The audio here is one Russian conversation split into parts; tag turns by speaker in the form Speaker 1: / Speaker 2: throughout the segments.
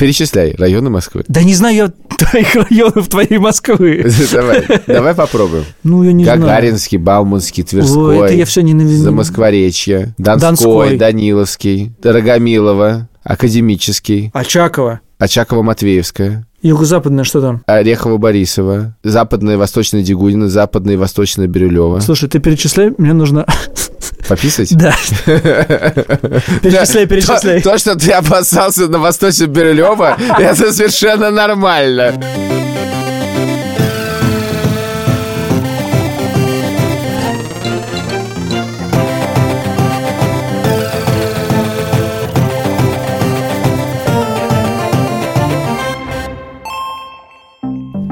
Speaker 1: Перечисляй районы Москвы.
Speaker 2: Да не знаю я твоих районов твоей Москвы.
Speaker 1: Давай, давай попробуем.
Speaker 2: Ну, я не знаю.
Speaker 1: Гагаринский, Бауманский, Тверской.
Speaker 2: Ой, это я все ненавижу.
Speaker 1: Замоскворечье, Донской,
Speaker 2: Донской.
Speaker 1: Даниловский, Дорогомилово, Академический,
Speaker 2: Очаково.
Speaker 1: Очаково-Матвеевская,
Speaker 2: Юго-западное что там?
Speaker 1: Орехово-Борисово, Западная и Восточная Дегудина, Западная и Восточная Бирюлева.
Speaker 2: Слушай, ты перечисляй, мне нужно...
Speaker 1: Пописать?
Speaker 2: Да. Перечисляй, перечисляй.
Speaker 1: То, то, что ты опасался на Восточном Бирюлева, это совершенно нормально.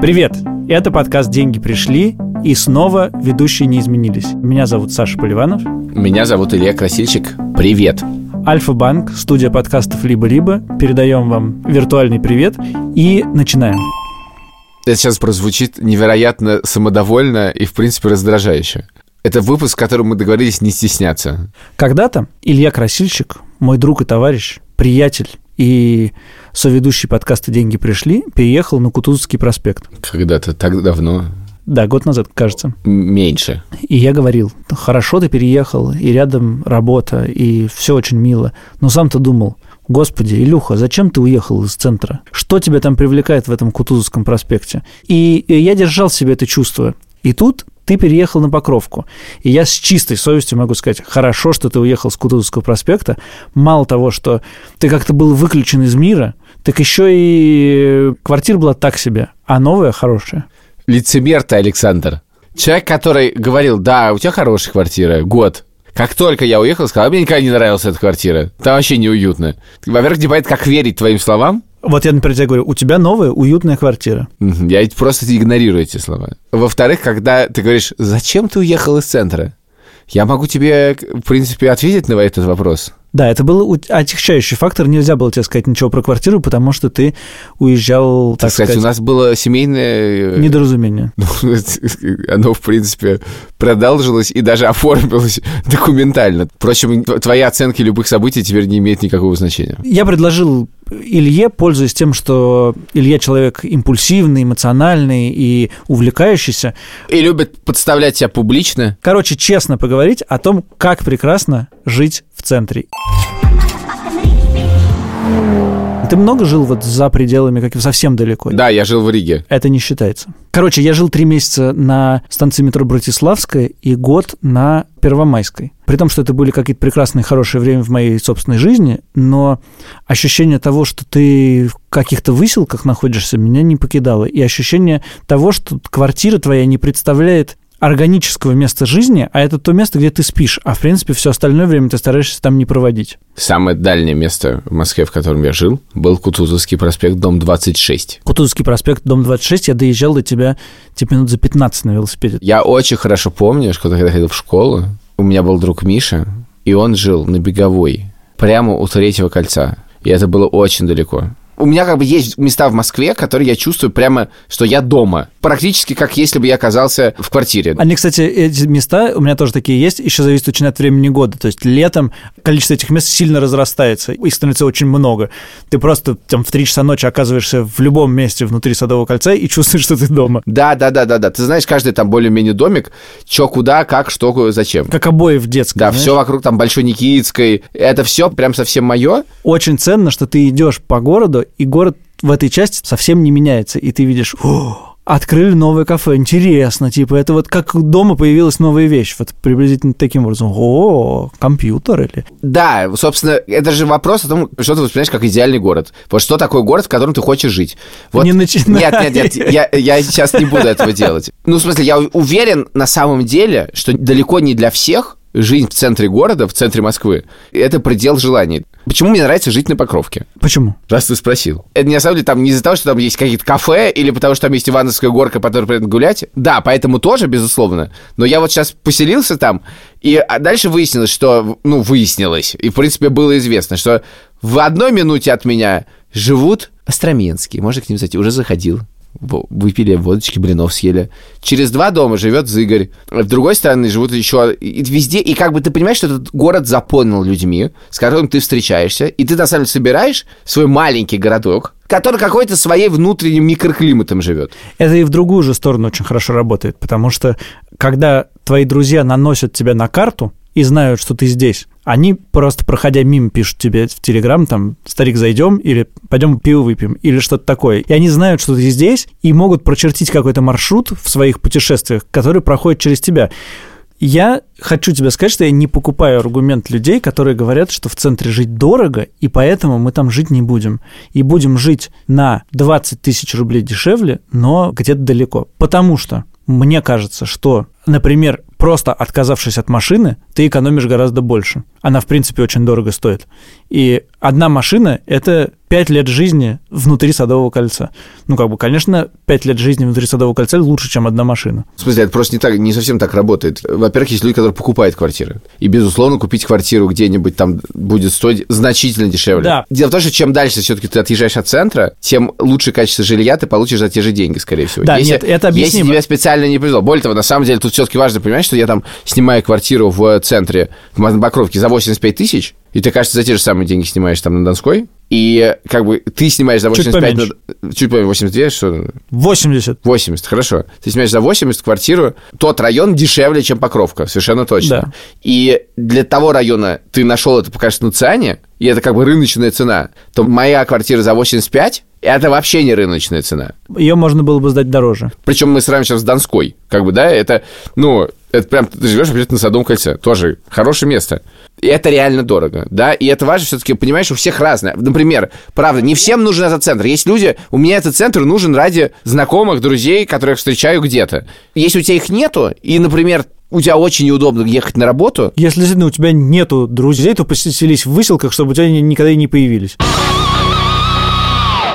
Speaker 2: Привет! Это подкаст «Деньги пришли» и снова ведущие не изменились. Меня зовут Саша Поливанов.
Speaker 1: Меня зовут Илья Красильщик. Привет.
Speaker 2: Альфа-банк, студия подкастов «Либо-либо». Передаем вам виртуальный привет и начинаем.
Speaker 1: Это сейчас прозвучит невероятно самодовольно и, в принципе, раздражающе. Это выпуск, в котором мы договорились не стесняться.
Speaker 2: Когда-то Илья Красильщик, мой друг и товарищ, приятель и соведущий подкаста «Деньги пришли», переехал на Кутузовский проспект.
Speaker 1: Когда-то так давно.
Speaker 2: Да, год назад, кажется.
Speaker 1: Меньше.
Speaker 2: И я говорил, хорошо ты переехал, и рядом работа, и все очень мило. Но сам-то думал, господи, Илюха, зачем ты уехал из центра? Что тебя там привлекает в этом Кутузовском проспекте? И и я держал в себе это чувство. И тут ты переехал на Покровку. И я с чистой совестью могу сказать, хорошо, что ты уехал с Кутузовского проспекта. Мало того, что ты как-то был выключен из мира, так еще и квартира была так себе, а новая хорошая.
Speaker 1: Лицемер ты, Александр. Человек, который говорил, да, у тебя хорошая квартира, год. Как только я уехал, сказал, мне никогда не нравилась эта квартира. Там вообще неуютно. Во-первых, не понятно, как верить твоим словам.
Speaker 2: Вот я, например, тебе говорю, у тебя новая уютная квартира.
Speaker 1: Я просто игнорирую эти слова. Во-вторых, когда ты говоришь, зачем ты уехал из центра? Я могу тебе, в принципе, ответить на этот вопрос.
Speaker 2: Да, это был отягчающий фактор. Нельзя было тебе сказать ничего про квартиру, потому что ты уезжал, так,
Speaker 1: Так сказать, у нас было семейное... э,
Speaker 2: недоразумение.
Speaker 1: Ну, оно, в принципе, продолжилось и даже оформилось документально. Впрочем, твои оценки любых событий теперь не имеют никакого значения.
Speaker 2: Я предложил Илье, пользуясь тем, что Илья человек импульсивный, эмоциональный и увлекающийся,
Speaker 1: И любят подставлять себя публично.
Speaker 2: короче, честно поговорить о том, как прекрасно жить в центре. Ты много жил вот за пределами, как совсем далеко?
Speaker 1: Да, я жил в Риге.
Speaker 2: Это не считается. Короче, я жил три месяца на станции метро Братиславская и год на Первомайской. При том, что это были какие-то прекрасные, хорошие время в моей собственной жизни, но ощущение того, что ты в каких-то выселках находишься, меня не покидало. И ощущение того, что квартира твоя не представляет органического места жизни, а это то место, где ты спишь, а в принципе все остальное время ты стараешься там не проводить.
Speaker 1: Самое дальнее место в Москве, в котором я жил, был Кутузовский проспект, дом 26.
Speaker 2: Кутузовский проспект, дом 26, я доезжал до тебя типа минут за 15 на велосипеде.
Speaker 1: Я очень хорошо помню, что когда я ходил в школу, у меня был друг Миша, и он жил на Беговой, прямо у третьего кольца. И это было очень далеко. У меня как бы есть места в Москве, которые я чувствую прямо, что я дома. Практически как если бы я оказался в квартире.
Speaker 2: Они, кстати, эти места у меня тоже такие есть, еще зависит очень от времени года. То есть летом количество этих мест сильно разрастается, их становится очень много. Ты просто там в 3 часа ночи оказываешься в любом месте внутри Садового кольца и чувствуешь, что ты дома.
Speaker 1: Да, да, да, да, да. Ты знаешь, каждый там более-менее домик, что куда, как, что, зачем.
Speaker 2: Как обои в детской.
Speaker 1: Да,
Speaker 2: знаешь?
Speaker 1: все вокруг там Большой Никитской. Это все прям совсем мое.
Speaker 2: Очень ценно, что ты идешь по городу, и город в этой части совсем не меняется. И ты видишь, «О, открыли новое кафе, интересно, типа, это вот как дома появилась новая вещь, вот приблизительно таким образом. О, компьютер или...
Speaker 1: Да, собственно, это же вопрос о том, что ты воспринимаешь как идеальный город. Вот что такое город, в котором ты хочешь жить? Вот...
Speaker 2: Не начинай.
Speaker 1: Нет, нет, нет, я, я сейчас не буду этого делать. Ну, в смысле, я уверен на самом деле, что далеко не для всех жизнь в центре города, в центре Москвы, это предел желаний. Почему мне нравится жить на Покровке?
Speaker 2: Почему?
Speaker 1: Раз ты спросил. Это не на самом деле там не из-за того, что там есть какие-то кафе, или потому что там есть Ивановская горка, по которой приятно гулять. Да, поэтому тоже, безусловно. Но я вот сейчас поселился там, и а дальше выяснилось, что... Ну, выяснилось, и, в принципе, было известно, что в одной минуте от меня живут Остроменские. Можно к ним зайти? Уже заходил. Выпили водочки, блинов съели. Через два дома живет Зыгорь. В другой стороне живут еще и везде. И как бы ты понимаешь, что этот город заполнил людьми, с которыми ты встречаешься, и ты на самом деле собираешь свой маленький городок, который какой-то своей внутренним микроклиматом живет.
Speaker 2: Это и в другую же сторону очень хорошо работает, потому что когда твои друзья наносят тебя на карту и знают, что ты здесь, они просто, проходя мимо, пишут тебе в Телеграм, там, старик, зайдем, или пойдем пиво выпьем, или что-то такое. И они знают, что ты здесь, и могут прочертить какой-то маршрут в своих путешествиях, который проходит через тебя. Я хочу тебе сказать, что я не покупаю аргумент людей, которые говорят, что в центре жить дорого, и поэтому мы там жить не будем. И будем жить на 20 тысяч рублей дешевле, но где-то далеко. Потому что мне кажется, что, например, просто отказавшись от машины, ты экономишь гораздо больше. Она, в принципе, очень дорого стоит. И одна машина – это 5 лет жизни внутри Садового кольца. Ну, как бы, конечно, 5 лет жизни внутри Садового кольца лучше, чем одна машина.
Speaker 1: В смысле, это просто не, так, не совсем так работает. Во-первых, есть люди, которые покупают квартиры. И, безусловно, купить квартиру где-нибудь там будет стоить значительно дешевле.
Speaker 2: Да.
Speaker 1: Дело в том, что чем дальше все-таки ты отъезжаешь от центра, тем лучше качество жилья ты получишь за те же деньги, скорее всего.
Speaker 2: Да,
Speaker 1: если,
Speaker 2: нет, это объяснимо.
Speaker 1: Если тебе специально не повезло. Более того, на самом деле, тут все-таки важно понимать, что я там снимаю квартиру в центре, в Покровке за 85 тысяч, и ты, кажется, за те же самые деньги снимаешь там на Донской, и как бы ты снимаешь за 85...
Speaker 2: Чуть
Speaker 1: на... Чуть поменьше. 82, что?
Speaker 2: 80.
Speaker 1: 80, хорошо. Ты снимаешь за 80 квартиру, тот район дешевле, чем Покровка, совершенно точно.
Speaker 2: Да.
Speaker 1: И для того района ты нашел это по качественной цене, и это как бы рыночная цена, то моя квартира за 85 это вообще не рыночная цена.
Speaker 2: Ее можно было бы сдать дороже.
Speaker 1: Причем мы сравним сейчас с Донской. Как бы, да, это, ну, это прям ты живешь вообще на Садовом кольце. Тоже хорошее место. И это реально дорого, да, и это важно все-таки, понимаешь, у всех разное. Например, правда, не всем нужен этот центр. Есть люди, у меня этот центр нужен ради знакомых, друзей, которых встречаю где-то. Если у тебя их нету, и, например, у тебя очень неудобно ехать на работу.
Speaker 2: Если действительно у тебя нету друзей, то поселись в выселках, чтобы у тебя никогда и не появились.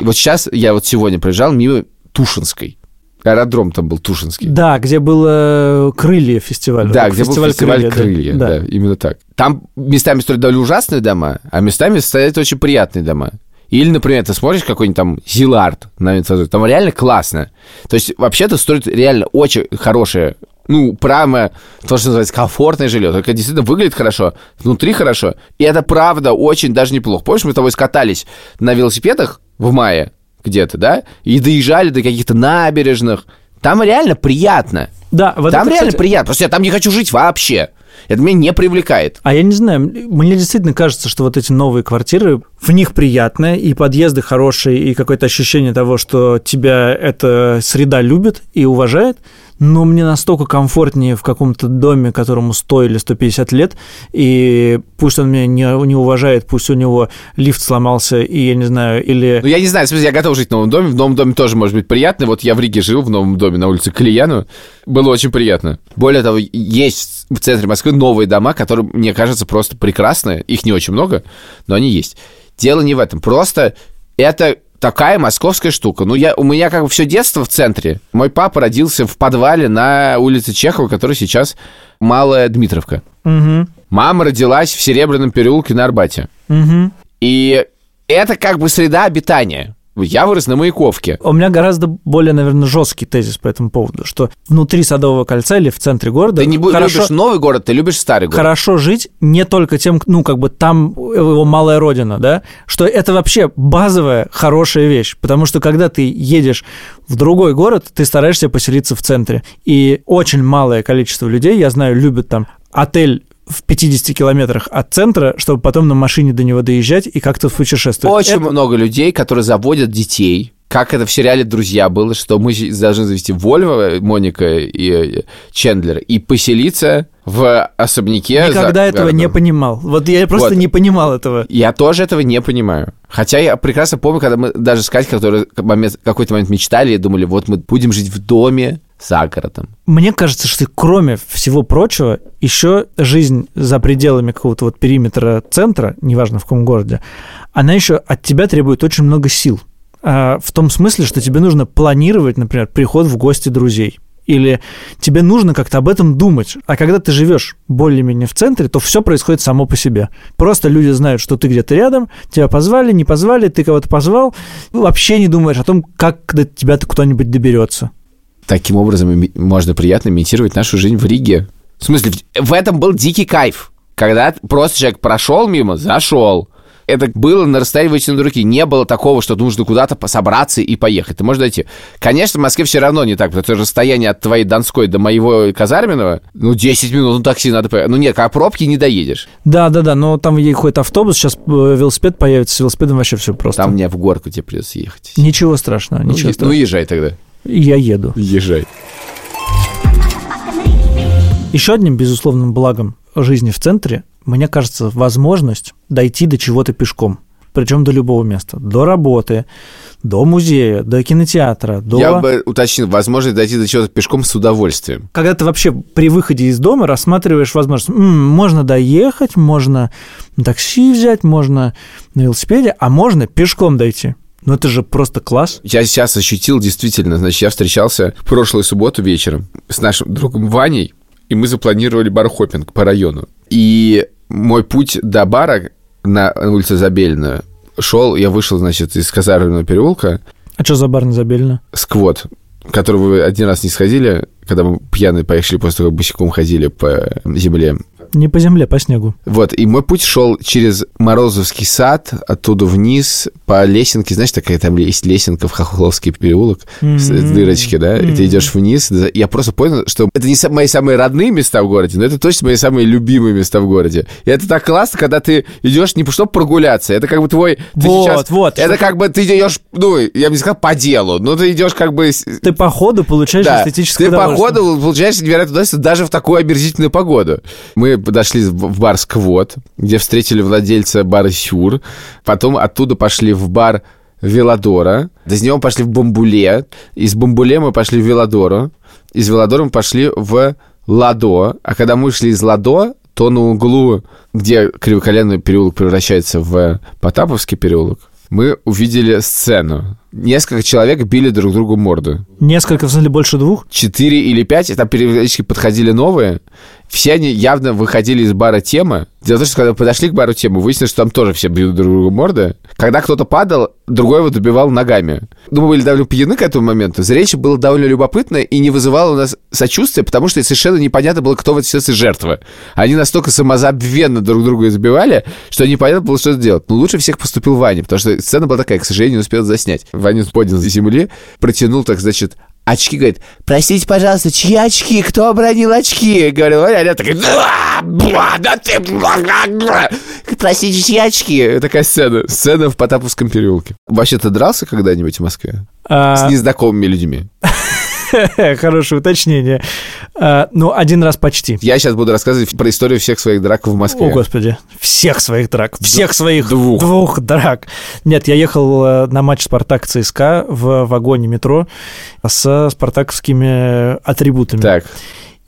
Speaker 1: Вот сейчас, я вот сегодня проезжал мимо Тушинской. Аэродром там был Тушинский.
Speaker 2: Да, где было крылья фестиваль.
Speaker 1: Да, где фестиваль был фестиваль крылья, крылья да. да, именно так. Там местами строят довольно ужасные дома, а местами стоят очень приятные дома. Или, например, ты смотришь какой-нибудь там Зилард на там реально классно. То есть, вообще-то строят реально очень хорошее ну, прямо то, что называется комфортное жилье, только действительно выглядит хорошо, внутри хорошо, и это правда очень даже неплохо. Помнишь, мы с тобой скатались на велосипедах в мае где-то, да, и доезжали до каких-то набережных, там реально приятно.
Speaker 2: Да,
Speaker 1: вот там это, реально кстати... приятно. Просто я там не хочу жить вообще. Это меня не привлекает.
Speaker 2: А я не знаю, мне действительно кажется, что вот эти новые квартиры, в них приятно, и подъезды хорошие, и какое-то ощущение того, что тебя эта среда любит и уважает но мне настолько комфортнее в каком-то доме, которому 100 или 150 лет, и пусть он меня не, не уважает, пусть у него лифт сломался, и я не знаю, или...
Speaker 1: Ну, я не знаю, в смысле, я готов жить в новом доме, в новом доме тоже может быть приятно, вот я в Риге жил в новом доме на улице Калияну, было очень приятно. Более того, есть в центре Москвы новые дома, которые, мне кажется, просто прекрасные, их не очень много, но они есть. Дело не в этом, просто это такая московская штука. Ну, я, у меня как бы все детство в центре. Мой папа родился в подвале на улице Чехова, который сейчас Малая Дмитровка.
Speaker 2: Угу.
Speaker 1: Мама родилась в Серебряном переулке на Арбате.
Speaker 2: Угу.
Speaker 1: И это как бы среда обитания. Я вырос на Маяковке.
Speaker 2: У меня гораздо более, наверное, жесткий тезис по этому поводу, что внутри Садового кольца или в центре города...
Speaker 1: Ты не хорошо, любишь новый город, ты любишь старый город.
Speaker 2: Хорошо жить не только тем, ну, как бы там его малая родина, да, что это вообще базовая хорошая вещь, потому что когда ты едешь в другой город, ты стараешься поселиться в центре. И очень малое количество людей, я знаю, любят там отель в 50 километрах от центра, чтобы потом на машине до него доезжать и как-то путешествовать.
Speaker 1: Очень это... много людей, которые заводят детей, как это в сериале «Друзья» было, что мы должны завести Вольво, Моника и Чендлер, и поселиться в особняке.
Speaker 2: Никогда этого городом. не понимал. Вот я просто вот. не понимал этого.
Speaker 1: Я тоже этого не понимаю. Хотя я прекрасно помню, когда мы даже с Катей, которые какой-то момент мечтали и думали, вот мы будем жить в доме, за городом.
Speaker 2: Мне кажется, что кроме всего прочего, еще жизнь за пределами какого-то вот периметра центра, неважно в каком городе, она еще от тебя требует очень много сил. А, в том смысле, что тебе нужно планировать, например, приход в гости друзей или тебе нужно как-то об этом думать. А когда ты живешь более-менее в центре, то все происходит само по себе. Просто люди знают, что ты где-то рядом, тебя позвали, не позвали, ты кого-то позвал, вообще не думаешь о том, как до тебя кто-нибудь доберется.
Speaker 1: Таким образом можно приятно имитировать нашу жизнь в Риге. В смысле, в этом был дикий кайф. Когда просто человек прошел мимо, зашел, это было на расстоянии вытянутой руки. Не было такого, что нужно куда-то собраться и поехать. Ты можешь дойти. Конечно, в Москве все равно не так, потому что расстояние от твоей Донской до моего Казарменного, ну, 10 минут, ну, такси надо поехать. Ну, нет, а пробки не доедешь.
Speaker 2: Да, да, да, но там ходит автобус, сейчас э, велосипед появится, с велосипедом вообще все просто.
Speaker 1: Там мне в горку тебе придется ехать.
Speaker 2: Ничего страшного,
Speaker 1: ну,
Speaker 2: ничего
Speaker 1: ну,
Speaker 2: страшного.
Speaker 1: Ну, езжай тогда.
Speaker 2: Я еду.
Speaker 1: Езжай.
Speaker 2: Еще одним безусловным благом жизни в центре мне кажется, возможность дойти до чего-то пешком. Причем до любого места. До работы, до музея, до кинотеатра, до...
Speaker 1: Я бы уточнил, возможность дойти до чего-то пешком с удовольствием.
Speaker 2: Когда ты вообще при выходе из дома рассматриваешь возможность, м-м, можно доехать, можно такси взять, можно на велосипеде, а можно пешком дойти. Ну это же просто класс.
Speaker 1: Я сейчас ощутил действительно, значит, я встречался в прошлую субботу вечером с нашим другом Ваней, и мы запланировали бархопинг по району. И мой путь до бара на улице Забельная шел, я вышел, значит, из Казарменного переулка.
Speaker 2: А что за бар на Забельно?
Speaker 1: Сквот, который вы один раз не сходили, когда мы пьяные поехали после того, как босиком ходили по земле.
Speaker 2: Не по земле, по снегу.
Speaker 1: Вот, и мой путь шел через Морозовский сад, оттуда вниз, по лесенке. Знаешь, такая там есть лесенка в Хохловский переулок, mm-hmm. с дырочки, да? Mm-hmm. И ты идешь вниз. Я просто понял, что это не мои самые родные места в городе, но это точно мои самые любимые места в городе. И это так классно, когда ты идешь не чтобы прогуляться, это как бы твой...
Speaker 2: Вот, сейчас, вот.
Speaker 1: Это как бы ты идешь, ну, я бы не сказал по делу, но ты идешь как бы...
Speaker 2: Ты по ходу получаешь да, эстетическое
Speaker 1: ты по ходу получаешь невероятное удовольствие даже в такую омерзительную погоду. Мы подошли в бар «Сквот», где встретили владельца бара «Сюр». Потом оттуда пошли в бар Веладора. Из него пошли в Бамбуле. Из Бамбуле мы пошли в Веладору. Из Веладора мы пошли в Ладо. А когда мы шли из Ладо, то на углу, где Кривоколенный переулок превращается в Потаповский переулок, мы увидели сцену. Несколько человек били друг другу морды.
Speaker 2: Несколько, в смысле, больше двух?
Speaker 1: Четыре или пять. Там периодически подходили новые. Все они явно выходили из бара темы. Дело в том, что когда подошли к бару тему, выяснилось, что там тоже все бьют друг другу морды. Когда кто-то падал, другой его добивал ногами. Ну, мы были довольно пьяны к этому моменту. Зрелище было довольно любопытное и не вызывало у нас сочувствия, потому что совершенно непонятно было, кто в этой ситуации жертва. Они настолько самозабвенно друг друга избивали, что непонятно было, что делать. Но лучше всех поступил Ваня, потому что сцена была такая, к сожалению, не успел заснять. Ваня поднял с земли, протянул, так, значит, очки, говорит, простите, пожалуйста, чьи очки? Кто обронил очки? Говорю, Аня такая, да ты, простите, чьи очки? Такая сцена. Сцена в Потаповском переулке. Вообще, ты дрался когда-нибудь в Москве? А... С незнакомыми людьми?
Speaker 2: Хорошее уточнение. А, ну, один раз почти.
Speaker 1: Я сейчас буду рассказывать про историю всех своих драк в Москве.
Speaker 2: О, господи. Всех своих драк. Всех своих
Speaker 1: двух.
Speaker 2: двух драк. Нет, я ехал э, на матч «Спартак» ЦСКА в вагоне метро с спартаковскими атрибутами.
Speaker 1: Так.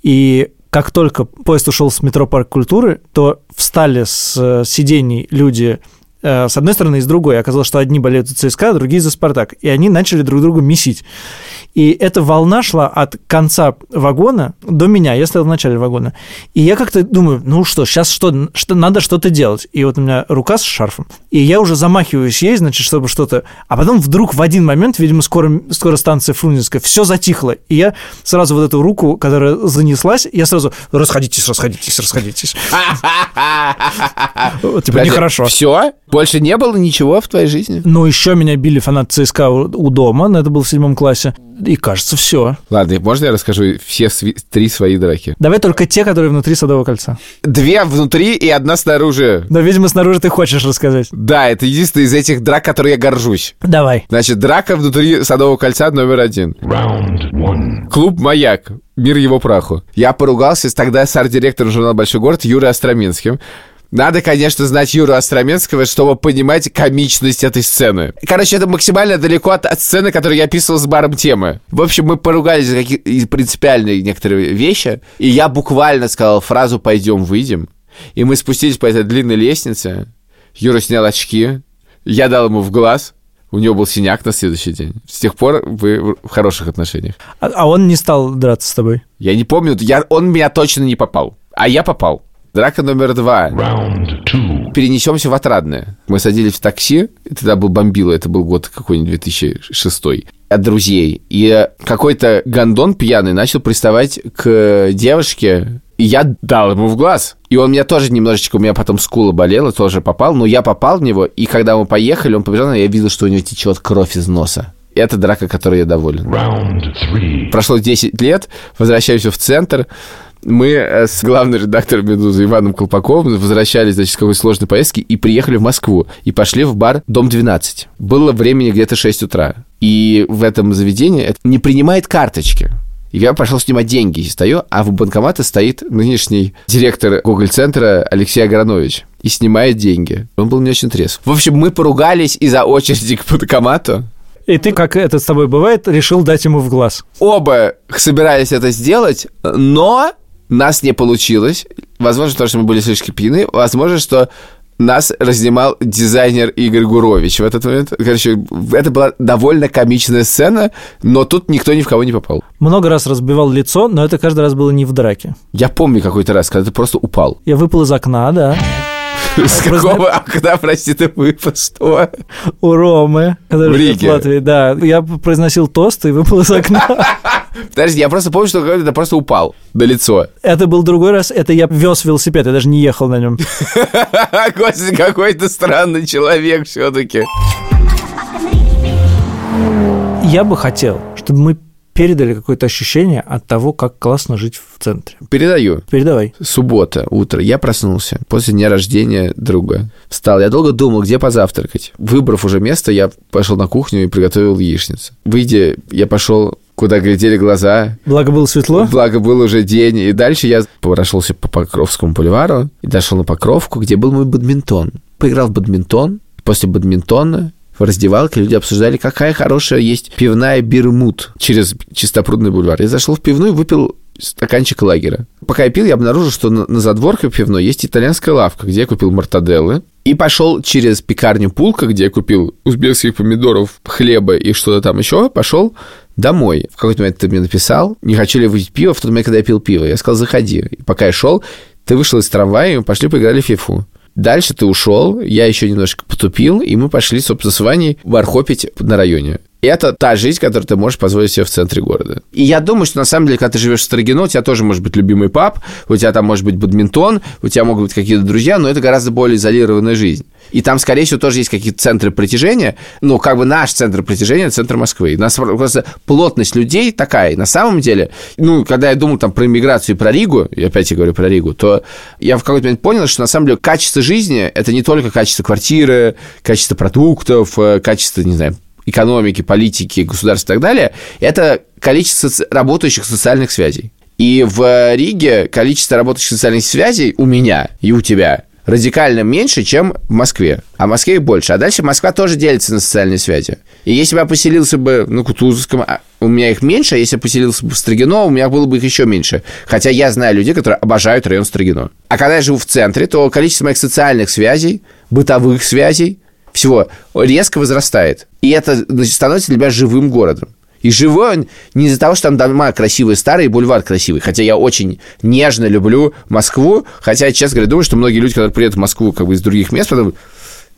Speaker 2: И как только поезд ушел с метро Парк культуры, то встали с э, сидений люди с одной стороны и с другой. Оказалось, что одни болеют за ЦСКА, другие за «Спартак». И они начали друг друга месить. И эта волна шла от конца вагона до меня. Я стоял в начале вагона. И я как-то думаю, ну что, сейчас что, что надо что-то делать. И вот у меня рука с шарфом. И я уже замахиваюсь ей, значит, чтобы что-то... А потом вдруг в один момент, видимо, скоро, скоро станция Фрунзенская, все затихло. И я сразу вот эту руку, которая занеслась, я сразу расходитесь, расходитесь, расходитесь. Типа нехорошо.
Speaker 1: Все? Больше не было ничего в твоей жизни?
Speaker 2: Ну, еще меня били фанат ЦСКА у дома, но это был в седьмом классе. И кажется, все.
Speaker 1: Ладно, можно я расскажу все сви- три свои драки?
Speaker 2: Давай только те, которые внутри Садового кольца.
Speaker 1: Две внутри и одна снаружи.
Speaker 2: Но, видимо, снаружи ты хочешь рассказать.
Speaker 1: Да, это единственная из этих драк, которые я горжусь.
Speaker 2: Давай.
Speaker 1: Значит, драка внутри Садового кольца номер один. Клуб «Маяк». Мир его праху. Я поругался тогда с арт-директором журнала «Большой город» Юрой Остроменским. Надо, конечно, знать Юру Остроменского, чтобы понимать комичность этой сцены. Короче, это максимально далеко от, от сцены, которую я описывал с баром темы. В общем, мы поругались за какие принципиальные некоторые вещи, и я буквально сказал фразу «пойдем, выйдем». И мы спустились по этой длинной лестнице. Юра снял очки, я дал ему в глаз, У него был синяк на следующий день. С тех пор вы в хороших отношениях.
Speaker 2: А, а он не стал драться с тобой?
Speaker 1: Я не помню, я, он меня точно не попал. А я попал. Драка номер два. Перенесемся в Отрадное. Мы садились в такси, и тогда был бомбило, это был год какой-нибудь 2006 от друзей. И какой-то гондон пьяный начал приставать к девушке, и я дал ему в глаз. И он меня тоже немножечко, у меня потом скула болела, тоже попал, но я попал в него, и когда мы поехали, он побежал, я видел, что у него течет кровь из носа. И это драка, которой я доволен. Прошло 10 лет, возвращаюсь в центр, мы э, с главным редактором «Медузы» Иваном Колпаковым возвращались, значит, с какой-то сложной поездки и приехали в Москву. И пошли в бар «Дом-12». Было времени где-то 6 утра. И в этом заведении не принимает карточки. Я пошел снимать деньги, и стою, а в банкомате стоит нынешний директор Google-центра Алексей Агранович и снимает деньги. Он был не очень трезв. В общем, мы поругались из-за очереди к банкомату.
Speaker 2: И ты, как это с тобой бывает, решил дать ему в глаз.
Speaker 1: Оба собирались это сделать, но нас не получилось. Возможно, потому что мы были слишком пьяны. Возможно, что нас разнимал дизайнер Игорь Гурович в этот момент. Короче, это была довольно комичная сцена, но тут никто ни в кого не попал.
Speaker 2: Много раз разбивал лицо, но это каждый раз было не в драке.
Speaker 1: Я помню какой-то раз, когда ты просто упал.
Speaker 2: Я выпал из окна, да.
Speaker 1: С какого окна, прости, ты выпал? Что?
Speaker 2: У Ромы.
Speaker 1: В Риге?
Speaker 2: Да. Я произносил тост и выпал из окна.
Speaker 1: Подожди, я просто помню, что когда-то просто упал на лицо.
Speaker 2: Это был другой раз, это я вез велосипед, я даже не ехал на нем.
Speaker 1: Господи, какой ты странный человек все-таки.
Speaker 2: Я бы хотел, чтобы мы передали какое-то ощущение от того, как классно жить в центре.
Speaker 1: Передаю.
Speaker 2: Передавай.
Speaker 1: Суббота, утро. Я проснулся после дня рождения друга. Встал. Я долго думал, где позавтракать. Выбрав уже место, я пошел на кухню и приготовил яичницу. Выйдя, я пошел куда глядели глаза.
Speaker 2: Благо было светло?
Speaker 1: Благо был уже день. И дальше я прошелся по Покровскому бульвару и дошел на Покровку, где был мой бадминтон. Поиграл в бадминтон. После бадминтона в раздевалке люди обсуждали, какая хорошая есть пивная Бирмут через Чистопрудный бульвар. Я зашел в пивную и выпил стаканчик лагера. Пока я пил, я обнаружил, что на, на задворке пивной есть итальянская лавка, где я купил мартаделлы. И пошел через пекарню Пулка, где я купил узбекских помидоров, хлеба и что-то там еще. Пошел домой. В какой-то момент ты мне написал, не хочу ли выпить пиво, в тот момент, когда я пил пиво. Я сказал, заходи. И пока я шел, ты вышел из трамвая, и мы пошли поиграли в фифу. Дальше ты ушел, я еще немножко потупил, и мы пошли, собственно, с Ваней вархопить на районе. Это та жизнь, которую ты можешь позволить себе в центре города. И я думаю, что на самом деле, когда ты живешь в Строгино, у тебя тоже может быть любимый паб, у тебя там может быть бадминтон, у тебя могут быть какие-то друзья, но это гораздо более изолированная жизнь. И там, скорее всего, тоже есть какие-то центры притяжения. Ну, как бы наш центр притяжения – центр Москвы. У нас просто плотность людей такая. На самом деле, ну, когда я думал там про иммиграцию и про Ригу, и опять я говорю про Ригу, то я в какой-то момент понял, что на самом деле качество жизни – это не только качество квартиры, качество продуктов, э, качество, не знаю, экономики, политики, государства и так далее, это количество работающих социальных связей. И в Риге количество работающих социальных связей у меня и у тебя радикально меньше, чем в Москве. А в Москве больше. А дальше Москва тоже делится на социальные связи. И если бы я поселился бы на Кутузовском, а у меня их меньше, а если я поселился бы в Строгино, у меня было бы их еще меньше. Хотя я знаю людей, которые обожают район Строгино. А когда я живу в центре, то количество моих социальных связей, бытовых связей, всего резко возрастает. И это становится для меня живым городом. И живой он не из-за того, что там дома красивые, старые, бульвар красивый. Хотя я очень нежно люблю Москву. Хотя, честно говоря, думаю, что многие люди, когда приедут в Москву как бы из других мест, потом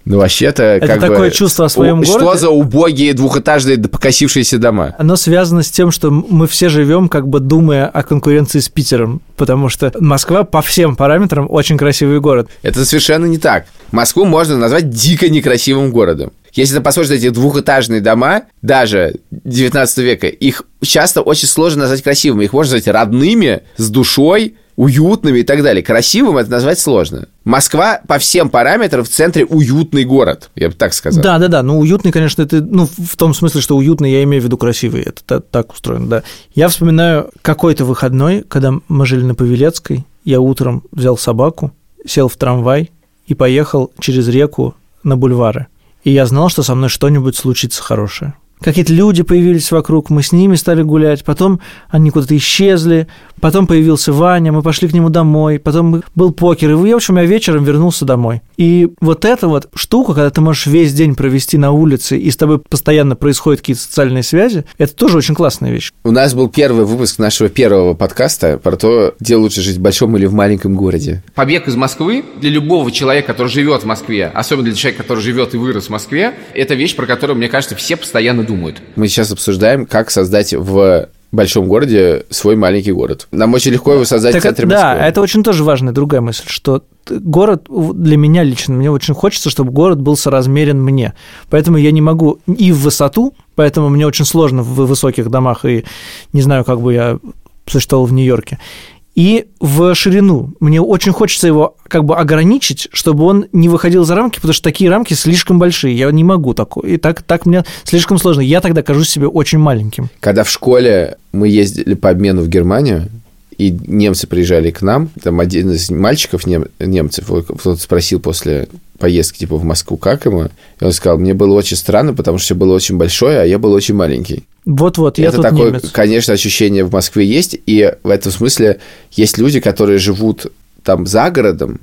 Speaker 1: ну, вообще-то,
Speaker 2: Это
Speaker 1: как
Speaker 2: такое
Speaker 1: бы,
Speaker 2: чувство о своем
Speaker 1: что
Speaker 2: городе?
Speaker 1: за убогие двухэтажные покосившиеся дома?
Speaker 2: Оно связано с тем, что мы все живем, как бы думая о конкуренции с Питером, потому что Москва по всем параметрам очень красивый город.
Speaker 1: Это совершенно не так. Москву можно назвать дико некрасивым городом. Если ты посмотришь на эти двухэтажные дома, даже 19 века, их часто очень сложно назвать красивыми. Их можно назвать родными, с душой, уютными и так далее. Красивым это назвать сложно. Москва по всем параметрам в центре уютный город, я бы так сказал.
Speaker 2: Да, да, да. Ну, уютный, конечно, это, ну, в том смысле, что уютный, я имею в виду красивый. Это та- так устроено, да. Я вспоминаю какой-то выходной, когда мы жили на Павелецкой, я утром взял собаку, сел в трамвай и поехал через реку на бульвары. И я знал, что со мной что-нибудь случится хорошее. Какие-то люди появились вокруг, мы с ними стали гулять, потом они куда-то исчезли, Потом появился Ваня, мы пошли к нему домой, потом был покер, и, в общем, я вечером вернулся домой. И вот эта вот штука, когда ты можешь весь день провести на улице, и с тобой постоянно происходят какие-то социальные связи, это тоже очень классная вещь.
Speaker 1: У нас был первый выпуск нашего первого подкаста про то, где лучше жить в большом или в маленьком городе. Побег из Москвы для любого человека, который живет в Москве, особенно для человека, который живет и вырос в Москве, это вещь, про которую, мне кажется, все постоянно думают. Мы сейчас обсуждаем, как создать в большом городе свой маленький город. Нам очень легко его создать
Speaker 2: Так
Speaker 1: в центре
Speaker 2: это- да, это очень тоже важная другая мысль, что город для меня лично, мне очень хочется, чтобы город был соразмерен мне. Поэтому я не могу и в высоту, поэтому мне очень сложно в высоких домах, и не знаю, как бы я существовал в Нью-Йорке. И в ширину. Мне очень хочется его как бы ограничить, чтобы он не выходил за рамки, потому что такие рамки слишком большие. Я не могу такое. И так, так мне слишком сложно. Я тогда кажусь себе очень маленьким.
Speaker 1: Когда в школе мы ездили по обмену в Германию, и немцы приезжали к нам, там один из мальчиков нем- немцев кто-то спросил после поездки типа в Москву, как ему, и он сказал, мне было очень странно, потому что все было очень большое, а я был очень маленький.
Speaker 2: Вот-вот, я
Speaker 1: это такое,
Speaker 2: немец.
Speaker 1: конечно, ощущение в Москве есть, и в этом смысле есть люди, которые живут там за городом.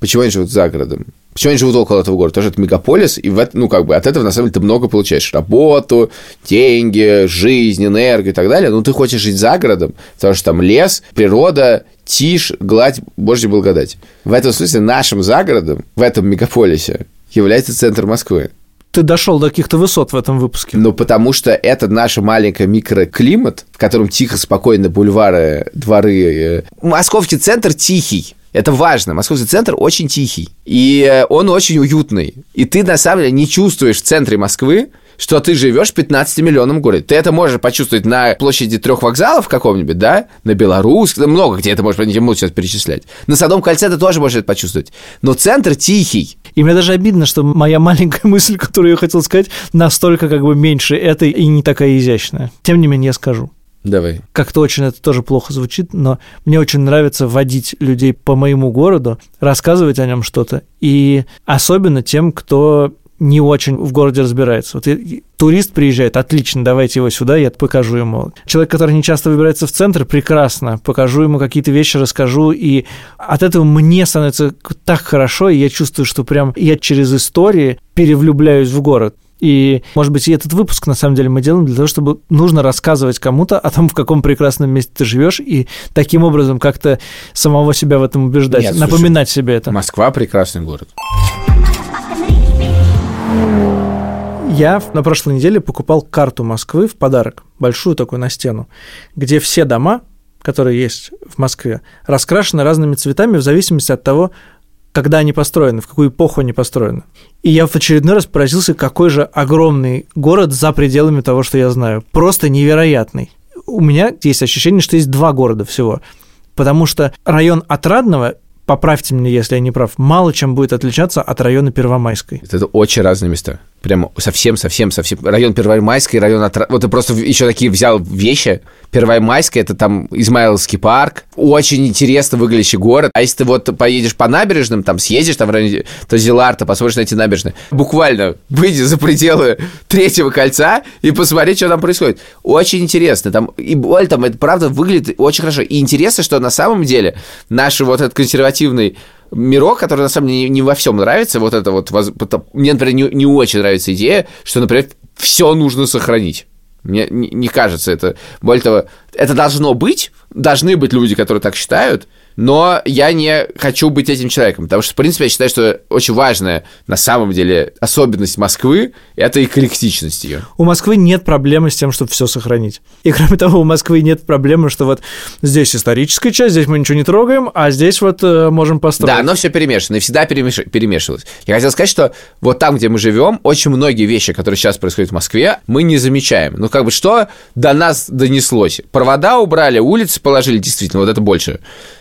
Speaker 1: Почему они живут за городом? Почему они живут около этого города? Что это мегаполис, и в это- ну, как бы от этого, на самом деле, ты много получаешь. Работу, деньги, жизнь, энергию и так далее. Но ты хочешь жить за городом, потому что там лес, природа, тишь, гладь, Божья благодать. В этом смысле нашим загородом, в этом мегаполисе, является центр Москвы.
Speaker 2: Ты дошел до каких-то высот в этом выпуске.
Speaker 1: Ну, потому что это наш маленький микроклимат, в котором тихо, спокойно бульвары, дворы. э. Московский центр тихий. Это важно. Московский центр очень тихий. И э, он очень уютный. И ты, на самом деле, не чувствуешь в центре Москвы, что ты живешь в 15-миллионном городе. Ты это можешь почувствовать на площади трех вокзалов каком-нибудь, да? На Беларусь, да много где это можешь, не буду сейчас перечислять. На Садовом кольце ты тоже можешь это почувствовать. Но центр тихий.
Speaker 2: И мне даже обидно, что моя маленькая мысль, которую я хотел сказать, настолько как бы меньше этой и не такая изящная. Тем не менее, я скажу.
Speaker 1: Давай.
Speaker 2: Как-то очень это тоже плохо звучит, но мне очень нравится водить людей по моему городу, рассказывать о нем что-то. И особенно тем, кто не очень в городе разбирается. Вот турист приезжает, отлично, давайте его сюда, я покажу ему. Человек, который не часто выбирается в центр, прекрасно, покажу ему какие-то вещи, расскажу, и от этого мне становится так хорошо, и я чувствую, что прям я через истории перевлюбляюсь в город. И, может быть, и этот выпуск, на самом деле, мы делаем для того, чтобы нужно рассказывать кому-то о том, в каком прекрасном месте ты живешь, и таким образом как-то самого себя в этом убеждать,
Speaker 1: Нет, слушай,
Speaker 2: напоминать себе это.
Speaker 1: Москва прекрасный город.
Speaker 2: Я на прошлой неделе покупал карту Москвы в подарок, большую такую на стену, где все дома, которые есть в Москве, раскрашены разными цветами в зависимости от того, когда они построены, в какую эпоху они построены. И я в очередной раз поразился, какой же огромный город за пределами того, что я знаю. Просто невероятный. У меня есть ощущение, что есть два города всего. Потому что район Отрадного, поправьте меня, если я не прав, мало чем будет отличаться от района Первомайской.
Speaker 1: Это очень разные места. Прямо совсем, совсем, совсем. Район Первомайский, район... Отра- Вот ты просто еще такие взял вещи. Первомайская, это там Измайловский парк. Очень интересно выглядящий город. А если ты вот поедешь по набережным, там съездишь там в районе Тозиларта, посмотришь на эти набережные, буквально выйди за пределы третьего кольца и посмотри, что там происходит. Очень интересно. Там, и более там, это правда выглядит очень хорошо. И интересно, что на самом деле наш вот этот консервативный мирок, который на самом деле не, во всем нравится, вот это вот, мне, например, не, не очень нравится идея, что, например, все нужно сохранить. Мне не, не кажется это. Более того, это должно быть, должны быть люди, которые так считают, но я не хочу быть этим человеком, потому что, в принципе, я считаю, что очень важная на самом деле особенность Москвы – это эклектичность ее.
Speaker 2: У Москвы нет проблемы с тем, чтобы все сохранить. И кроме того, у Москвы нет проблемы, что вот здесь историческая часть, здесь мы ничего не трогаем, а здесь вот э, можем построить.
Speaker 1: Да, но все перемешано, и всегда перемеш- перемешивалось. Я хотел сказать, что вот там, где мы живем, очень многие вещи, которые сейчас происходят в Москве, мы не замечаем. Ну, как бы, что до нас донеслось? Провода убрали, улицы положили, действительно, вот это больше.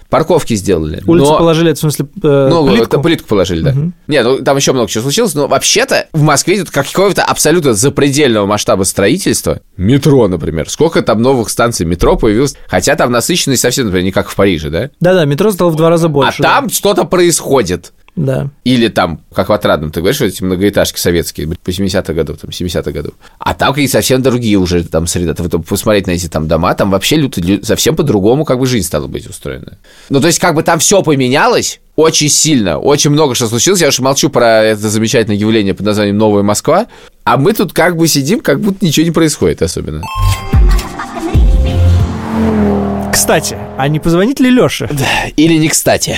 Speaker 1: Парковки сделали.
Speaker 2: Улицу
Speaker 1: но-
Speaker 2: положили, это в смысле э,
Speaker 1: ну,
Speaker 2: плитку?
Speaker 1: это плитку положили, да. Нет, ну там еще много чего случилось, но вообще-то в Москве идет какого-то абсолютно запредельного масштаба строительства. Метро, например. Сколько там новых станций метро появилось? Хотя там насыщенность совсем, например, не как в Париже, да?
Speaker 2: Да-да, метро стало в два раза больше.
Speaker 1: а там что-то происходит.
Speaker 2: Да.
Speaker 1: Или там, как в Отрадном, ты говоришь, эти многоэтажки советские, по 70-х годов, там, 70-х годов. А там какие-то совсем другие уже там среда. Ты вот посмотреть на эти там дома, там вообще лю- совсем по-другому как бы жизнь стала быть устроена. Ну, то есть, как бы там все поменялось, очень сильно, очень много что случилось. Я уж молчу про это замечательное явление под названием «Новая Москва», а мы тут как бы сидим, как будто ничего не происходит особенно.
Speaker 2: Кстати, а не позвонить ли Лёше?
Speaker 1: Или не кстати.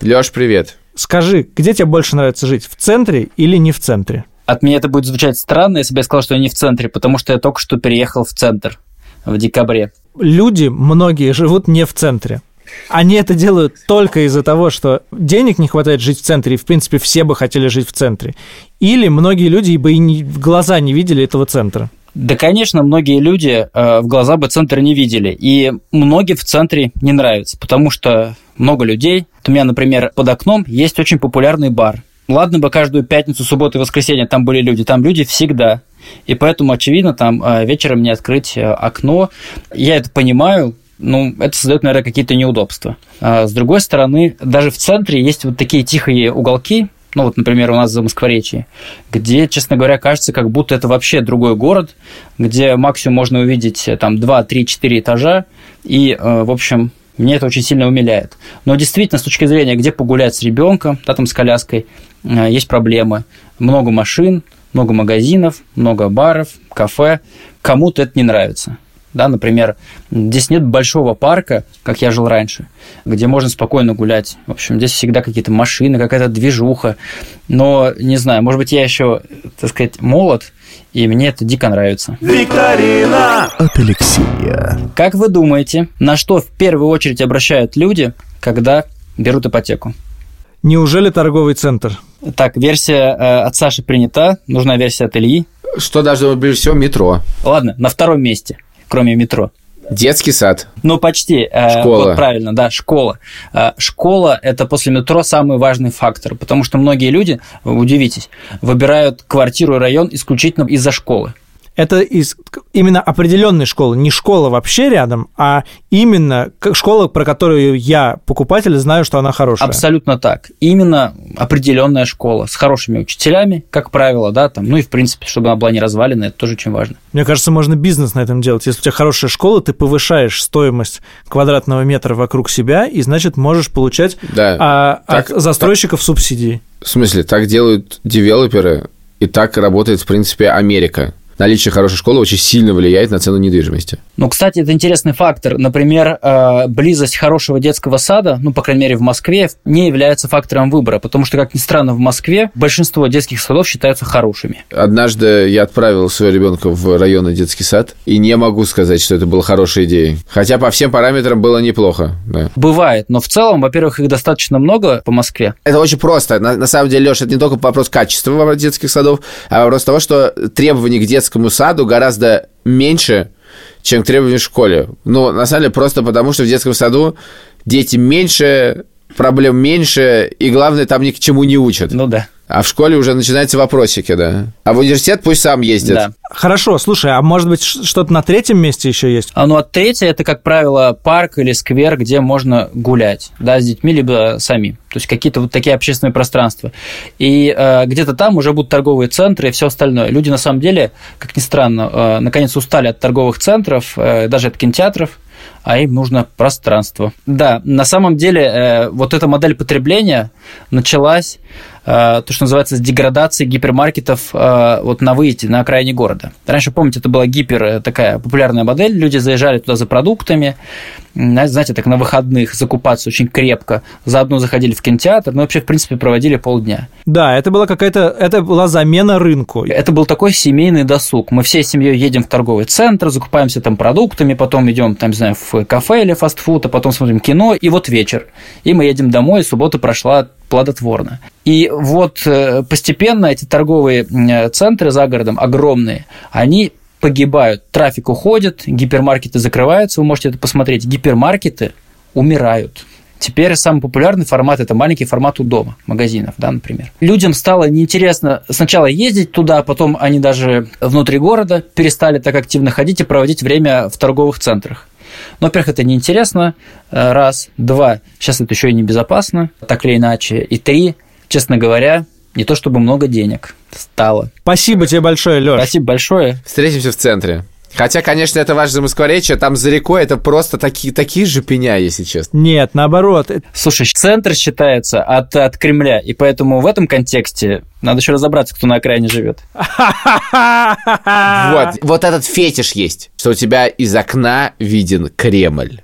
Speaker 1: Лёш, привет.
Speaker 2: Скажи, где тебе больше нравится жить, в центре или не в центре?
Speaker 3: От меня это будет звучать странно, если бы я сказал, что я не в центре, потому что я только что переехал в центр в декабре.
Speaker 2: Люди, многие, живут не в центре. Они это делают только из-за того, что денег не хватает жить в центре, и, в принципе, все бы хотели жить в центре. Или многие люди бы и не, в глаза не видели этого центра.
Speaker 3: Да, конечно, многие люди э, в глаза бы центр не видели, и многие в центре не нравятся, потому что много людей. Вот у меня, например, под окном есть очень популярный бар. Ладно бы каждую пятницу, субботу и воскресенье там были люди, там люди всегда. И поэтому, очевидно, там э, вечером не открыть э, окно. Я это понимаю, ну, это создает, наверное, какие-то неудобства. А с другой стороны, даже в центре есть вот такие тихие уголки, ну вот, например, у нас за Москворечье, где, честно говоря, кажется, как будто это вообще другой город, где максимум можно увидеть э, там 2, 3, 4 этажа, и, в общем, мне это очень сильно умиляет. Но действительно, с точки зрения, где погулять с ребенком, да, там с коляской, есть проблемы. Много машин, много магазинов, много баров, кафе. Кому-то это не нравится. Да, например, здесь нет большого парка, как я жил раньше, где можно спокойно гулять. В общем, здесь всегда какие-то машины, какая-то движуха. Но, не знаю, может быть, я еще, так сказать, молод, и мне это дико нравится.
Speaker 4: Викторина от Алексея.
Speaker 3: Как вы думаете, на что в первую очередь обращают люди, когда берут ипотеку?
Speaker 2: Неужели торговый центр?
Speaker 3: Так, версия э, от Саши принята, нужна версия от Ильи.
Speaker 1: Что даже ближе всего метро.
Speaker 3: Ладно, на втором месте, кроме метро.
Speaker 1: Детский сад.
Speaker 3: Ну, почти.
Speaker 1: Школа.
Speaker 3: Вот правильно, да, школа. Школа – это после метро самый важный фактор, потому что многие люди, удивитесь, выбирают квартиру и район исключительно из-за школы.
Speaker 2: Это из именно определенной школы, не школа вообще рядом, а именно школа, про которую я, покупатель, знаю, что она хорошая.
Speaker 3: Абсолютно так. Именно определенная школа с хорошими учителями, как правило, да, там, ну и в принципе, чтобы она была не развалена, это тоже очень важно.
Speaker 2: Мне кажется, можно бизнес на этом делать. Если у тебя хорошая школа, ты повышаешь стоимость квадратного метра вокруг себя, и значит можешь получать
Speaker 1: Да.
Speaker 2: а,
Speaker 1: Так-
Speaker 2: от застройщиков субсидии.
Speaker 1: В смысле, так делают девелоперы, и так работает, в принципе, Америка. Наличие хорошей школы очень сильно влияет на цену недвижимости.
Speaker 3: Ну, кстати, это интересный фактор. Например, э, близость хорошего детского сада, ну, по крайней мере, в Москве, не является фактором выбора, потому что, как ни странно, в Москве большинство детских садов считаются хорошими.
Speaker 1: Однажды я отправил своего ребенка в районный детский сад, и не могу сказать, что это была хорошая идея. Хотя по всем параметрам было неплохо. Да.
Speaker 3: Бывает, но в целом, во-первых, их достаточно много по Москве.
Speaker 1: Это очень просто. На, на самом деле, Леша, это не только вопрос качества детских садов, а вопрос того, что требования к детскому саду гораздо меньше, чем требования в школе. Ну, на самом деле, просто потому, что в детском саду дети меньше, проблем меньше, и главное, там ни к чему не учат.
Speaker 3: Ну да.
Speaker 1: А в школе уже начинаются вопросики, да. А в университет пусть сам ездит.
Speaker 3: Да.
Speaker 2: Хорошо, слушай, а может быть что-то на третьем месте еще есть?
Speaker 3: А ну а третье это, как правило, парк или сквер, где можно гулять, да, с детьми либо сами. То есть какие-то вот такие общественные пространства. И э, где-то там уже будут торговые центры и все остальное. Люди на самом деле, как ни странно, э, наконец устали от торговых центров, э, даже от кинотеатров, а им нужно пространство. Да, на самом деле э, вот эта модель потребления началась то, что называется, с деградации гипермаркетов э, вот на выезде, на окраине города. Раньше, помните, это была гипер э, такая популярная модель, люди заезжали туда за продуктами, знаете, так на выходных закупаться очень крепко, заодно заходили в кинотеатр, ну вообще, в принципе, проводили полдня.
Speaker 2: Да, это была какая-то, это была замена рынку.
Speaker 3: Это был такой семейный досуг. Мы всей семьей едем в торговый центр, закупаемся там продуктами, потом идем, там, не знаю, в кафе или фастфуд, а потом смотрим кино, и вот вечер. И мы едем домой, и суббота прошла плодотворно. И вот э, постепенно эти торговые центры за городом, огромные, они погибают, трафик уходит, гипермаркеты закрываются, вы можете это посмотреть, гипермаркеты умирают. Теперь самый популярный формат – это маленький формат у дома, магазинов, да, например. Людям стало неинтересно сначала ездить туда, потом они даже внутри города перестали так активно ходить и проводить время в торговых центрах. Но, во-первых, это неинтересно, раз. Два, сейчас это еще и небезопасно, так или иначе. И три, честно говоря, не то чтобы много денег стало.
Speaker 2: Спасибо тебе большое, Леш.
Speaker 3: Спасибо большое.
Speaker 1: Встретимся в центре. Хотя, конечно, это ваше замоскворечье, там за рекой это просто такие, такие же пеня, если честно.
Speaker 2: Нет, наоборот.
Speaker 3: Слушай, центр считается от, от Кремля, и поэтому в этом контексте надо еще разобраться, кто на окраине живет.
Speaker 1: Вот, вот этот фетиш есть, что у тебя из окна виден Кремль.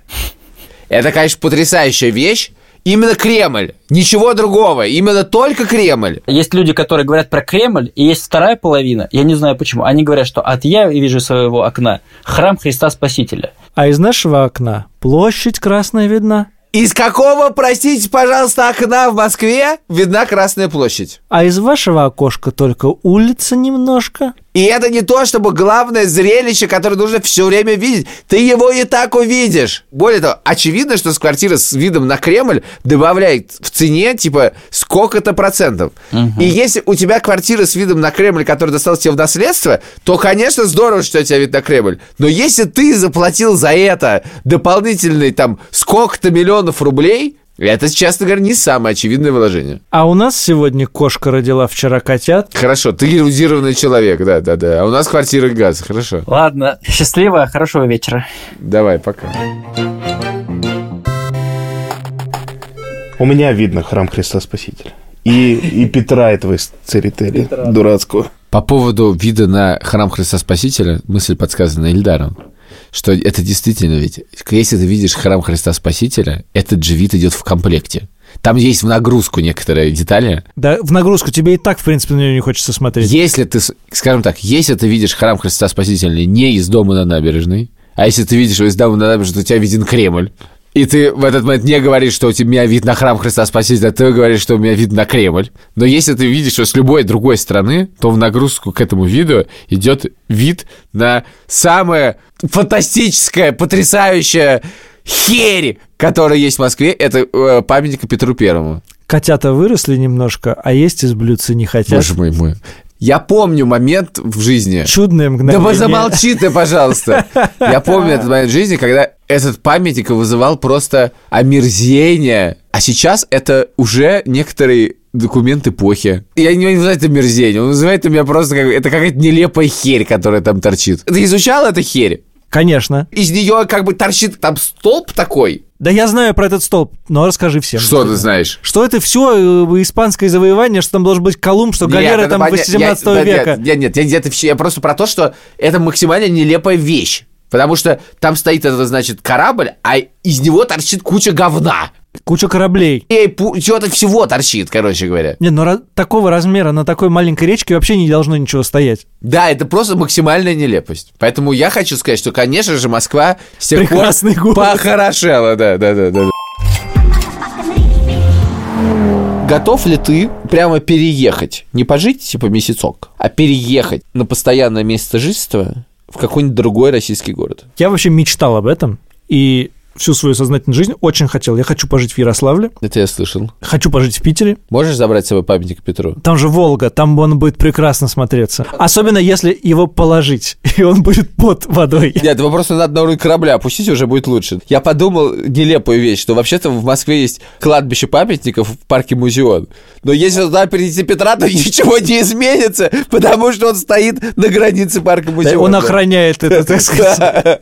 Speaker 1: Это, конечно, потрясающая вещь. Именно Кремль, ничего другого, именно только Кремль.
Speaker 3: Есть люди, которые говорят про Кремль, и есть вторая половина, я не знаю почему, они говорят, что от я вижу своего окна храм Христа Спасителя.
Speaker 2: А из нашего окна площадь красная видна.
Speaker 1: Из какого, простите, пожалуйста, окна в Москве видна Красная площадь?
Speaker 2: А из вашего окошка только улица немножко.
Speaker 1: И это не то, чтобы главное зрелище, которое нужно все время видеть. Ты его и так увидишь. Более того, очевидно, что с квартиры с видом на Кремль добавляет в цене, типа, сколько-то процентов.
Speaker 3: Мгм.
Speaker 1: И если у тебя квартира с видом на Кремль, который достался тебе в наследство, то, конечно, здорово, что у тебя вид на Кремль. Но если ты заплатил за это дополнительные, там, сколько-то миллионов рублей, это, честно говоря, не самое очевидное вложение.
Speaker 2: А у нас сегодня кошка родила вчера котят.
Speaker 1: Хорошо, ты эрудированный человек, да, да, да. А у нас квартира газ, хорошо.
Speaker 3: Ладно, счастливо, хорошего вечера.
Speaker 1: Давай, пока.
Speaker 5: У меня видно храм Христа Спасителя. И, и Петра этого из Церетели дурацкого.
Speaker 1: По поводу вида на храм Христа Спасителя, мысль подсказана Ильдаром, что это действительно ведь, если ты видишь храм Христа Спасителя, этот же вид идет в комплекте. Там есть в нагрузку некоторые детали.
Speaker 2: Да, в нагрузку тебе и так, в принципе, на нее не хочется смотреть.
Speaker 1: Если ты, скажем так, если ты видишь храм Христа Спасителя не из дома на набережной, а если ты видишь его из дома на набережной, то у тебя виден Кремль, и ты в этот момент не говоришь, что у тебя вид на храм Христа Спасителя, ты говоришь, что у меня вид на Кремль. Но если ты видишь его с любой другой стороны, то в нагрузку к этому виду идет вид на самое фантастическое, потрясающее херь, которая есть в Москве. Это э, памятник Петру Первому.
Speaker 2: Котята выросли немножко, а есть из блюдца не хотят.
Speaker 1: Боже мой мой. Я помню момент в жизни.
Speaker 2: Чудное
Speaker 1: Да
Speaker 2: мгновение.
Speaker 1: вы замолчи ты, пожалуйста. Я помню этот момент в жизни, когда этот памятник вызывал просто омерзение. А сейчас это уже некоторые документ эпохи. Я не называю это мерзение, он называет у меня просто как... Это какая-то нелепая херь, которая там торчит. Ты изучал эту херь?
Speaker 2: Конечно.
Speaker 1: Из нее как бы торчит там столб такой.
Speaker 2: Да я знаю про этот столб, но расскажи всем.
Speaker 1: Что ты знаешь?
Speaker 2: Что это все испанское завоевание, что там должен быть Колумб, что галеры там
Speaker 1: поня-
Speaker 2: 18
Speaker 1: я-
Speaker 2: века.
Speaker 1: Нет, нет, нет, это все, я просто про то, что это максимально нелепая вещь. Потому что там стоит этот, значит, корабль, а из него торчит куча говна.
Speaker 2: Куча кораблей.
Speaker 1: И чего-то всего торчит, короче говоря.
Speaker 2: Нет, ну ра- такого размера на такой маленькой речке вообще не должно ничего стоять.
Speaker 1: Да, это просто максимальная нелепость. Поэтому я хочу сказать, что, конечно же, Москва с тех пор
Speaker 2: Прекрасный город.
Speaker 1: похорошела, да, да, да. да. Готов ли ты прямо переехать? Не пожить, типа, месяцок, а переехать на постоянное место жительства в какой-нибудь другой российский город?
Speaker 2: Я вообще мечтал об этом, и всю свою сознательную жизнь очень хотел. Я хочу пожить в Ярославле,
Speaker 1: Это я слышал.
Speaker 2: хочу пожить в Питере.
Speaker 1: Можешь забрать с собой памятник Петру?
Speaker 2: Там же Волга, там он будет прекрасно смотреться. Особенно если его положить, и он будет под водой.
Speaker 1: Нет, его просто надо на уровень корабля опустить, уже будет лучше. Я подумал нелепую вещь, что вообще-то в Москве есть кладбище памятников в парке Музеон. Но если туда перейти Петра, то ничего не изменится, потому что он стоит на границе парка Музеон.
Speaker 2: Он охраняет это, так сказать,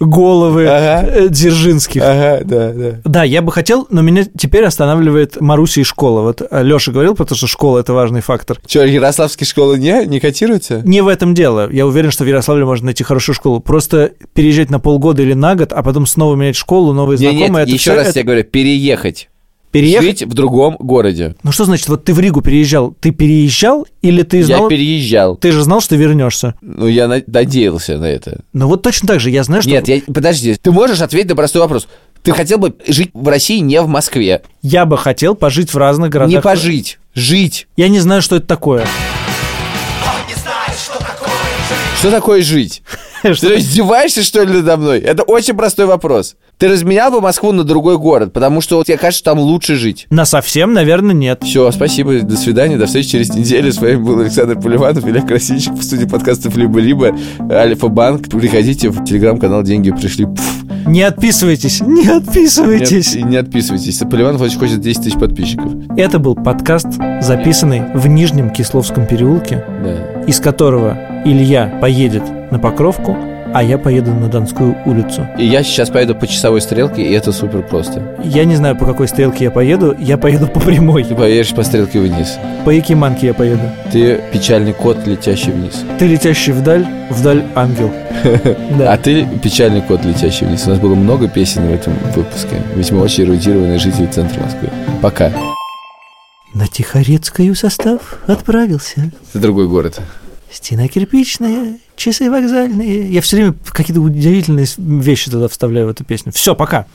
Speaker 2: головы
Speaker 1: Ага.
Speaker 2: Э, Дзержинских.
Speaker 1: Ага, да, да.
Speaker 2: Да, я бы хотел, но меня теперь останавливает Маруся и школа. Вот Леша говорил, потому что школа – это важный фактор.
Speaker 1: Че, ярославские школы не, не котируются?
Speaker 2: Не в этом дело. Я уверен, что в Ярославле можно найти хорошую школу. Просто переезжать на полгода или на год, а потом снова менять школу, новые знакомые.
Speaker 1: нет,
Speaker 2: это
Speaker 1: еще
Speaker 2: всё-
Speaker 1: раз
Speaker 2: это-
Speaker 1: я говорю, переехать.
Speaker 2: Переехать?
Speaker 1: Жить в другом городе.
Speaker 2: Ну что значит, вот ты в Ригу переезжал, ты переезжал или ты знал...
Speaker 1: Я переезжал.
Speaker 2: Ты же знал, что вернешься.
Speaker 1: Ну, я на- надеялся на это.
Speaker 2: Ну вот точно так же, я знаю, что...
Speaker 1: Нет, я, подожди, ты можешь ответить на простой вопрос. Ты хотел бы жить в России, не в Москве.
Speaker 2: Я бы хотел пожить в разных городах.
Speaker 1: Не пожить, жить.
Speaker 2: Я не знаю, что это такое.
Speaker 1: Что такое жить? Ты издеваешься, что ли, надо мной? Это очень простой вопрос. Ты разменял бы Москву на другой город, потому что вот тебе кажется, там лучше жить.
Speaker 2: На совсем, наверное, нет.
Speaker 1: Все, спасибо, до свидания, до встречи через неделю. С вами был Александр Поливанов, Илья Красильщик в студии подкастов «Либо-либо», Альфа-банк. Приходите в телеграм-канал «Деньги пришли». Пф.
Speaker 2: Не отписывайтесь, не отписывайтесь.
Speaker 1: Нет, и не отписывайтесь. Поливан Владимирович хочет 10 тысяч подписчиков.
Speaker 2: Это был подкаст, записанный в Нижнем Кисловском переулке,
Speaker 1: Да.
Speaker 2: из которого Илья поедет на Покровку, а я поеду на Донскую улицу.
Speaker 1: И я сейчас поеду по часовой стрелке, и это супер просто.
Speaker 2: Я не знаю, по какой стрелке я поеду, я поеду по прямой.
Speaker 1: Ты поедешь по стрелке вниз.
Speaker 2: По Якиманке я поеду.
Speaker 1: Ты печальный кот, летящий вниз.
Speaker 2: Ты летящий вдаль, вдаль ангел.
Speaker 1: А
Speaker 2: Да.
Speaker 1: ты печальный кот, летящий вниз. У нас было много песен в этом выпуске. Ведь мы очень эрудированные жители центра Москвы. Пока.
Speaker 2: На Тихорецкую состав отправился.
Speaker 1: Это другой город.
Speaker 2: Стена кирпичная, часы вокзальные. Я все время какие-то удивительные вещи туда вставляю в эту песню. Все, пока.